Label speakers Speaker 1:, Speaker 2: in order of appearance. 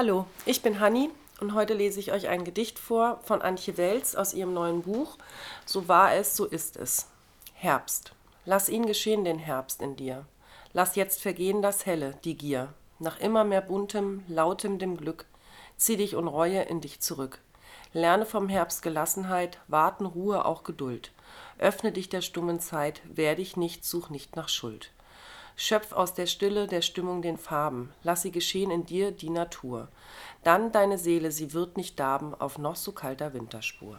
Speaker 1: Hallo, ich bin Hanni und heute lese ich euch ein Gedicht vor von Antje Welz aus ihrem neuen Buch So war es, so ist es. Herbst. Lass ihn geschehen, den Herbst in dir. Lass jetzt vergehen das Helle, die Gier. Nach immer mehr buntem, lautem dem Glück, zieh dich und Reue in dich zurück. Lerne vom Herbst Gelassenheit, Warten, Ruhe, auch Geduld. Öffne dich der stummen Zeit, wehr dich nicht, such nicht nach Schuld. Schöpf aus der Stille der Stimmung den Farben, lass sie geschehen in dir die Natur. Dann deine Seele, sie wird nicht darben auf noch so kalter Winterspur.